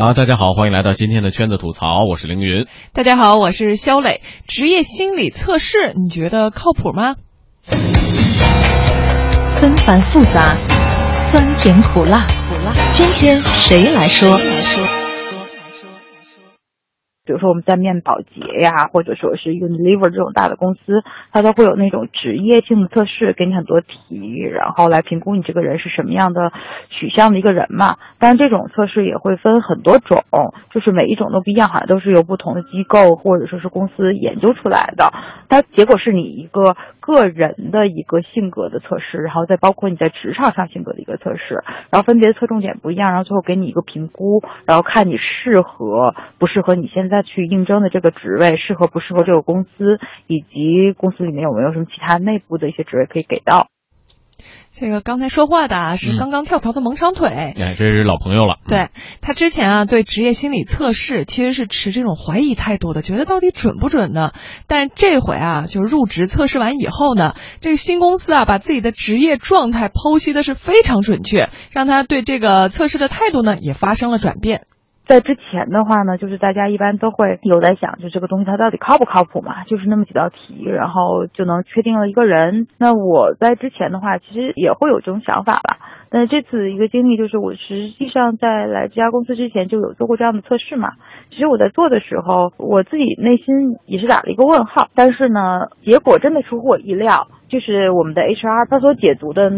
好，大家好，欢迎来到今天的圈子吐槽，我是凌云。大家好，我是肖磊。职业心理测试，你觉得靠谱吗？纷繁复杂，酸甜苦辣，苦辣。今天谁来说？比如说我们在面保洁呀，或者说是 Unilever 这种大的公司，它都会有那种职业性的测试，给你很多题，然后来评估你这个人是什么样的取向的一个人嘛。当然，这种测试也会分很多种，就是每一种都不一样，好像都是由不同的机构或者说是公司研究出来的。它结果是你一个个人的一个性格的测试，然后再包括你在职场上性格的一个测试，然后分别侧重点不一样，然后最后给你一个评估，然后看你适合不适合你现在。去应征的这个职位适合不适合这个公司，以及公司里面有没有什么其他内部的一些职位可以给到。这个刚才说话的啊，是刚刚跳槽的萌长腿，哎，这是老朋友了。对他之前啊，对职业心理测试其实是持这种怀疑态度的，觉得到底准不准呢？但这回啊，就是入职测试完以后呢，这个新公司啊，把自己的职业状态剖析的是非常准确，让他对这个测试的态度呢，也发生了转变。在之前的话呢，就是大家一般都会有在想，就这个东西它到底靠不靠谱嘛？就是那么几道题，然后就能确定了一个人。那我在之前的话，其实也会有这种想法吧。那这次一个经历就是，我实际上在来这家公司之前就有做过这样的测试嘛。其实我在做的时候，我自己内心也是打了一个问号。但是呢，结果真的出乎我意料。就是我们的 HR，他所解读的，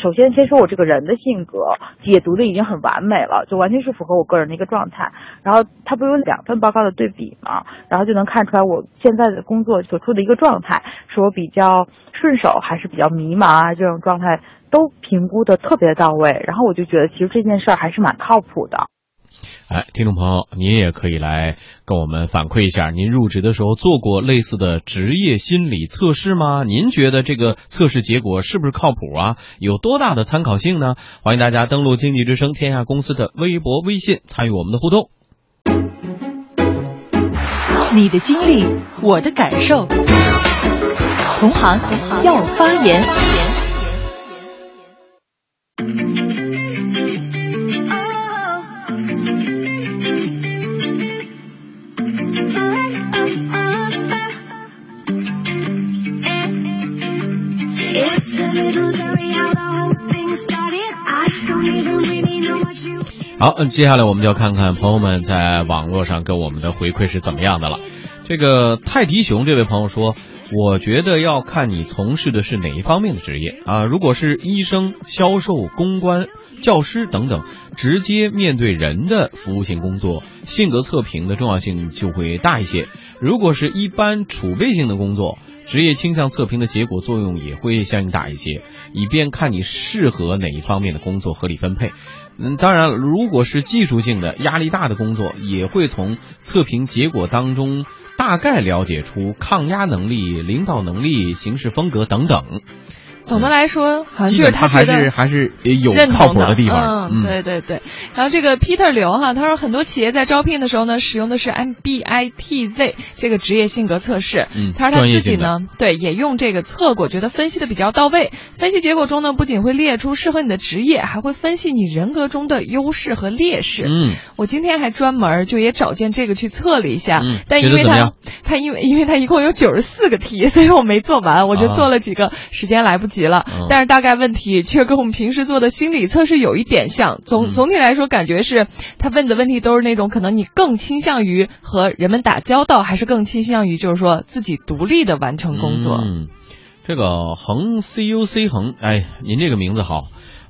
首先先说我这个人的性格，解读的已经很完美了，就完全是符合我个人的一个状态。然后他不有两份报告的对比嘛，然后就能看出来我现在的工作所处的一个状态，是我比较顺手还是比较迷茫啊？这种状态都评估的特别到位。然后我就觉得其实这件事儿还是蛮靠谱的。哎，听众朋友，您也可以来跟我们反馈一下，您入职的时候做过类似的职业心理测试吗？您觉得这个测试结果是不是靠谱啊？有多大的参考性呢？欢迎大家登录经济之声天下公司的微博、微信，参与我们的互动。你的经历，我的感受，同行要发言。好，嗯，接下来我们就要看看朋友们在网络上给我们的回馈是怎么样的了。这个泰迪熊这位朋友说：“我觉得要看你从事的是哪一方面的职业啊。如果是医生、销售、公关、教师等等，直接面对人的服务性工作，性格测评的重要性就会大一些。如果是一般储备性的工作，职业倾向测评的结果作用也会相应大一些，以便看你适合哪一方面的工作，合理分配。”嗯，当然，如果是技术性的、压力大的工作，也会从测评结果当中大概了解出抗压能力、领导能力、行事风格等等。总的来说，好像就是他还是还是有靠谱的地方。嗯，对对对。然后这个 Peter 刘哈，他说很多企业在招聘的时候呢，使用的是 MBITZ 这个职业性格测试。嗯，他说他自己呢，对也用这个测过，觉得分析的比较到位。分析结果中呢，不仅会列出适合你的职业，还会分析你人格中的优势和劣势。嗯，我今天还专门就也找见这个去测了一下。嗯，但因为他他因为因为他一共有九十四个题，所以我没做完，我就做了几个，时间来不及。急了，但是大概问题却跟我们平时做的心理测试有一点像。总总体来说，感觉是他问的问题都是那种可能你更倾向于和人们打交道，还是更倾向于就是说自己独立的完成工作。嗯，这个恒 C U C 恒，哎，您这个名字好。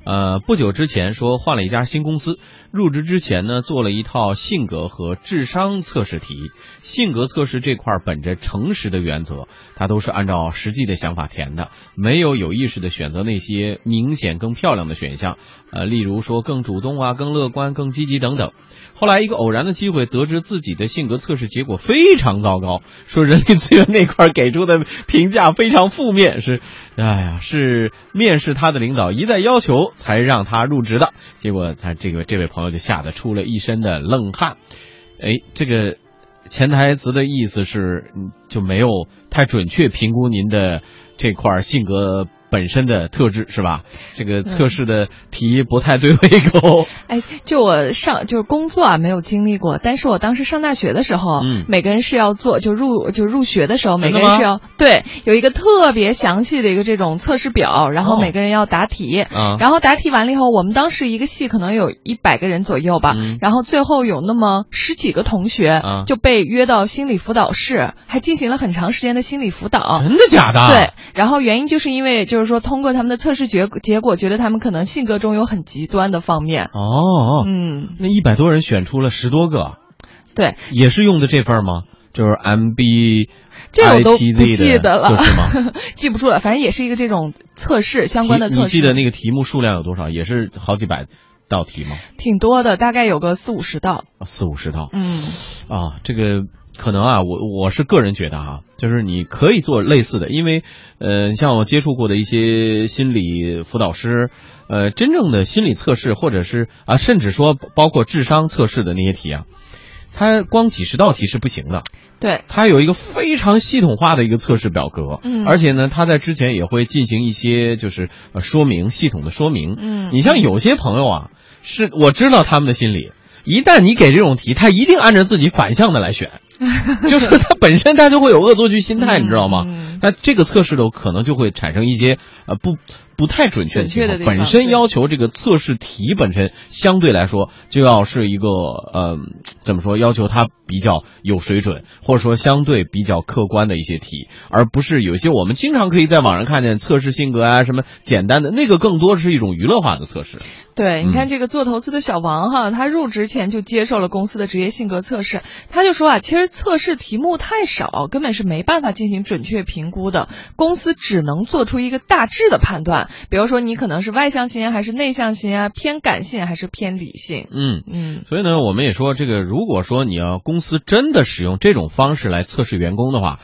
呃，不久之前说换了一家新公司，入职之前呢，做了一套性格和智商测试题。性格测试这块本着诚实的原则，他都是按照实际的想法填的，没有有意识的选择那些明显更漂亮的选项。呃，例如说更主动啊、更乐观、更积极等等。后来一个偶然的机会，得知自己的性格测试结果非常糟糕，说人力资源那块给出的评价非常负面，是，哎呀，是面试他的领导一再要求才让他入职的，结果他这个这位朋友就吓得出了一身的冷汗。哎，这个潜台词的意思是就没有太准确评估您的这块性格。本身的特质是吧？这个测试的题不太对胃口。哎，就我上就是工作啊，没有经历过，但是我当时上大学的时候，嗯每个人是要做，就入就入学的时候，每个人是要对有一个特别详细的一个这种测试表，然后哦每个人要答题，啊然后答题完了以后，我们当时一个系可能有一百个人左右吧，嗯然后最后有那么十几个同学啊就被约到心理辅导室，还进行了很长时间的心理辅导。真的假的？对，然后原因就是因为就是说通过他们的测试结结果，觉得他们可能性格中有很极端的方面。哦，嗯，那一百多人选出了十多个，对，也是用的这份吗？就是 MB 这我都不记得了？记不住了，反正也是一个这种测试相关的测试。你记得那个题目数量有多少？也是好几百道题吗？挺多的，大概有个四五十道。啊四五十道。嗯啊，这个可能啊，我我是个人觉得啊，就是你可以做类似的，因为呃，像我接触过的一些心理辅导师，呃，真正的心理测试或者是啊，甚至说包括智商测试的那些题啊，它光几十道题是不行的，对，它有一个非常系统化的一个测试表格，嗯。而且呢，它在之前也会进行一些就是呃说明系统的说明，嗯。你像有些朋友啊，是我知道他们的心理。一旦你给这种题，他一定按照自己反向的来选，就是他本身他就会有恶作剧心态，你知道吗？嗯那这个测试的可能就会产生一些呃不不太准确的情况。本身要求这个测试题本身相对来说就要是一个呃怎么说，要求它比较有水准，或者说相对比较客观的一些题，而不是有些我们经常可以在网上看见测试性格啊什么简单的那个，更多是一种娱乐化的测试。对，嗯你看这个做投资的小王哈，他入职前就接受了公司的职业性格测试，他就说啊，其实测试题目太少，根本是没办法进行准确评估的，公司只能做出一个大致的判断，比如说你可能是外向型还是内向型啊，偏感性还是偏理性。嗯。嗯所以呢，我们也说，这个如果说你要公司真的使用这种方式来测试员工的话，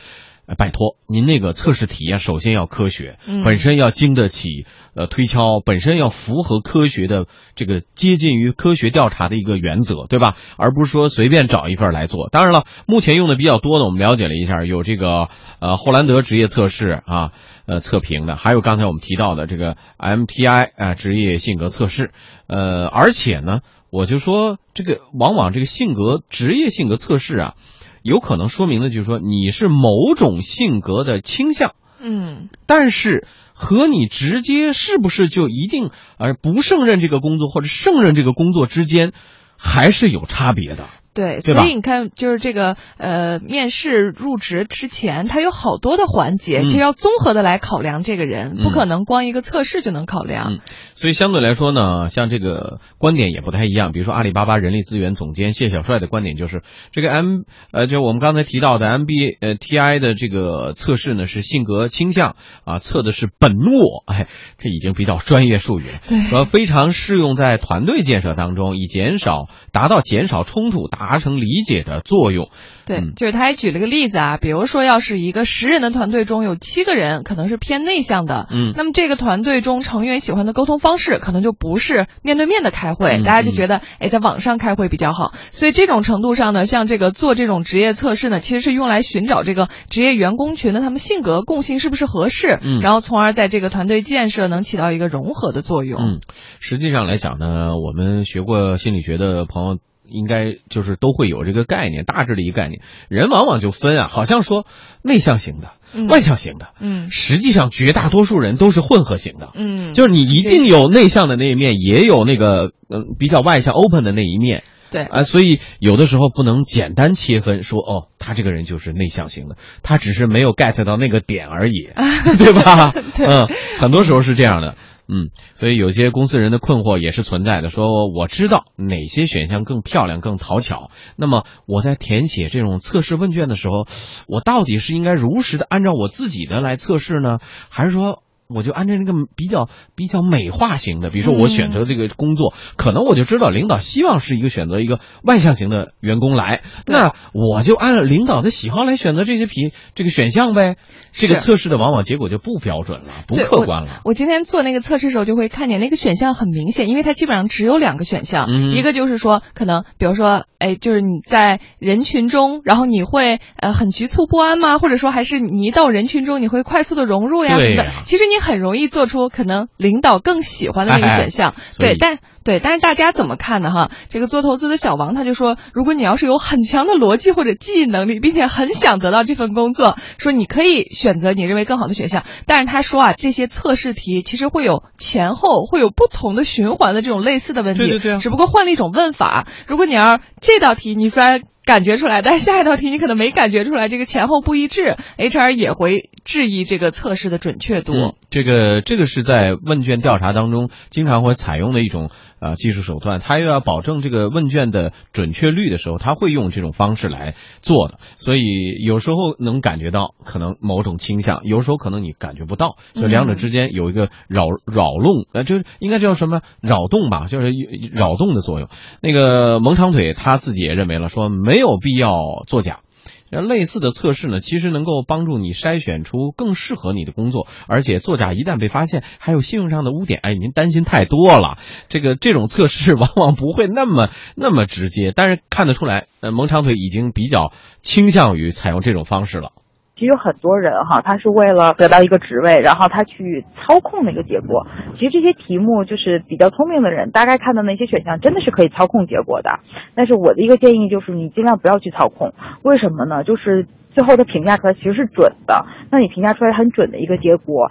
呃拜托您那个测试体验，首先要科学，嗯本身要经得起呃推敲，本身要符合科学的这个接近于科学调查的一个原则，对吧？而不是说随便找一份来做。当然了，目前用的比较多的，我们了解了一下，有这个呃霍兰德职业测试啊，呃测评的，还有刚才我们提到的这个 MTI 啊职业性格测试，呃，而且呢。我就说，这个往往这个性格职业性格测试啊，有可能说明的就是说你是某种性格的倾向，嗯但是和你直接是不是就一定而不胜任这个工作或者胜任这个工作之间，还是有差别的。对，对所以你看，就是这个呃，面试入职之前，它有好多的环节，嗯其实要综合的来考量这个人，嗯不可能光一个测试就能考量。嗯所以相对来说呢，像这个观点也不太一样。比如说阿里巴巴人力资源总监谢小帅的观点就是，这个 M 呃，就我们刚才提到的 MBA 呃 TI 的这个测试呢是性格倾向啊，测的是本我，哎，这已经比较专业术语了。对说非常适用在团队建设当中，以减少达到减少冲突、达成理解的作用。对，嗯就是他还举了个例子啊，比如说要是一个十人的团队中有七个人可能是偏内向的，嗯那么这个团队中成员喜欢的沟通方式可能就不是面对面的开会，嗯大家就觉得哎在网上开会比较好，所以这种程度上呢，像这个做这种职业测试呢，其实是用来寻找这个职业员工群的他们性格共性是不是合适，嗯然后从而在这个团队建设能起到一个融合的作用。嗯，实际上来讲呢，我们学过心理学的朋友。应该就是都会有这个概念，大致的一个概念。人往往就分啊，好像说内向型的、嗯外向型的，嗯实际上绝大多数人都是混合型的。嗯，就是你一定有内向的那一面，也有那个嗯、比较外向 open 的那一面对。啊、所以有的时候不能简单切分说哦，他这个人就是内向型的，他只是没有 get 到那个点而已，对吧？嗯，很多时候是这样的。嗯，所以有些公司人的困惑也是存在的。说我知道哪些选项更漂亮、更讨巧，那么我在填写这种测试问卷的时候，我到底是应该如实的按照我自己的来测试呢，还是说？我就按照那个比较比较美化型的，比如说我选择这个工作，可能我就知道领导希望是一个选择一个外向型的员工来，那我就按领导的喜好来选择这些皮这个选项呗。这个测试的往往结果就不标准了，不客观了。我今天做那个测试的时候，就会看见那个选项很明显，因为它基本上只有两个选项，嗯一个就是说，可能比如说，哎，就是你在人群中，然后你会呃很局促不安吗？或者说，还是你一到人群中，你会快速的融入呀什么的？其实你你很容易做出可能领导更喜欢的那个选项。对，但对，但是大家怎么看呢？哈，这个做投资的小王他就说，如果你要是有很强的逻辑或者记忆能力，并且很想得到这份工作，说你可以选择你认为更好的选项。但是他说啊，这些测试题其实会有前后会有不同的循环的这种类似的问题，对对对，只不过换了一种问法。如果你要这道题你虽然。感觉出来，但是下一道题你可能没感觉出来，这个前后不一致，HR 也会质疑这个测试的准确度。这个这个是在问卷调查当中经常会采用的一种呃技术手段，他又要保证这个问卷的准确率的时候，他会用这种方式来做的。所以有时候能感觉到可能某种倾向，有时候可能你感觉不到，所以两者之间有一个扰扰弄，呃，就是应该叫什么扰动吧，就是扰动的作用。那个蒙长腿他自己也认为了，说。没有必要作假，类似的测试呢，其实能够帮助你筛选出更适合你的工作，而且作假一旦被发现，还有信用上的污点，哎，您担心太多了。这个这种测试往往不会那么 那么直接，但是看得出来，呃，蒙长腿已经比较倾向于采用这种方式了。其实有很多人哈，他是为了得到一个职位，然后他去操控那个结果。其实这些题目就是比较聪明的人，大概看到那些选项真的是可以操控结果的。但是我的一个建议就是，你尽量不要去操控。为什么呢？就是最后他评价出来其实是准的。那你评价出来很准的一个结果，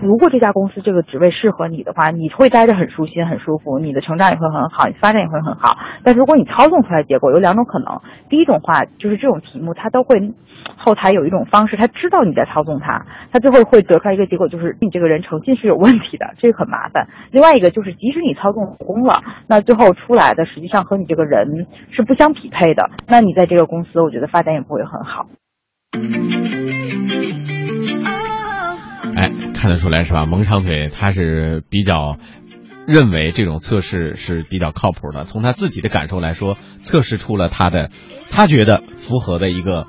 如果这家公司这个职位适合你的话，你会待着很舒心、很舒服，你的成长也会很好，你发展也会很好。但如果你操纵出来结果，有两种可能。第一种话就是这种题目它都会。后台有一种方式，他知道你在操纵他，他最后会得出来一个结果，就是你这个人诚信是有问题的，这个很麻烦。另外一个就是，即使你操纵成功了，那最后出来的实际上和你这个人是不相匹配的，那你在这个公司，我觉得发展也不会很好。哎，看得出来是吧？蒙长腿他是比较认为这种测试是比较靠谱的，从他自己的感受来说，测试出了他的他觉得符合的一个。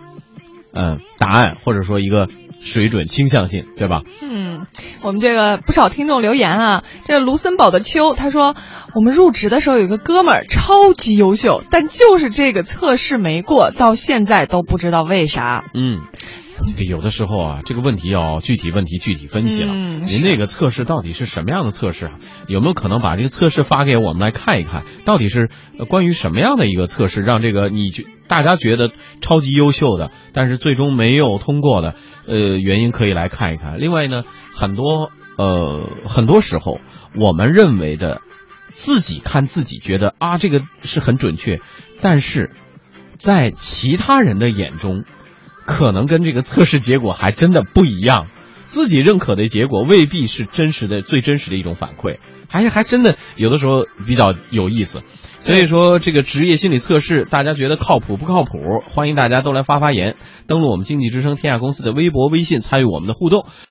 嗯，答案或者说一个水准倾向性，对吧？嗯，我们这个不少听众留言啊，这个卢森堡的秋他说，我们入职的时候有个哥们儿超级优秀，但就是这个测试没过，到现在都不知道为啥。嗯。这个有的时候啊，这个问题要具体问题具体分析了。您那个测试到底是什么样的测试啊？有没有可能把这个测试发给我们来看一看？到底是关于什么样的一个测试，让这个你觉大家觉得超级优秀的，但是最终没有通过的，呃，原因可以来看一看。另外呢，很多呃很多时候我们认为的自己看自己觉得啊这个是很准确，但是在其他人的眼中。可能跟这个测试结果还真的不一样，自己认可的结果未必是真实的、最真实的一种反馈，还是还真的有的时候比较有意思。所以说，这个职业心理测试，大家觉得靠谱不靠谱？欢迎大家都来发发言，登录我们经济之声天下公司的微博、微信，参与我们的互动。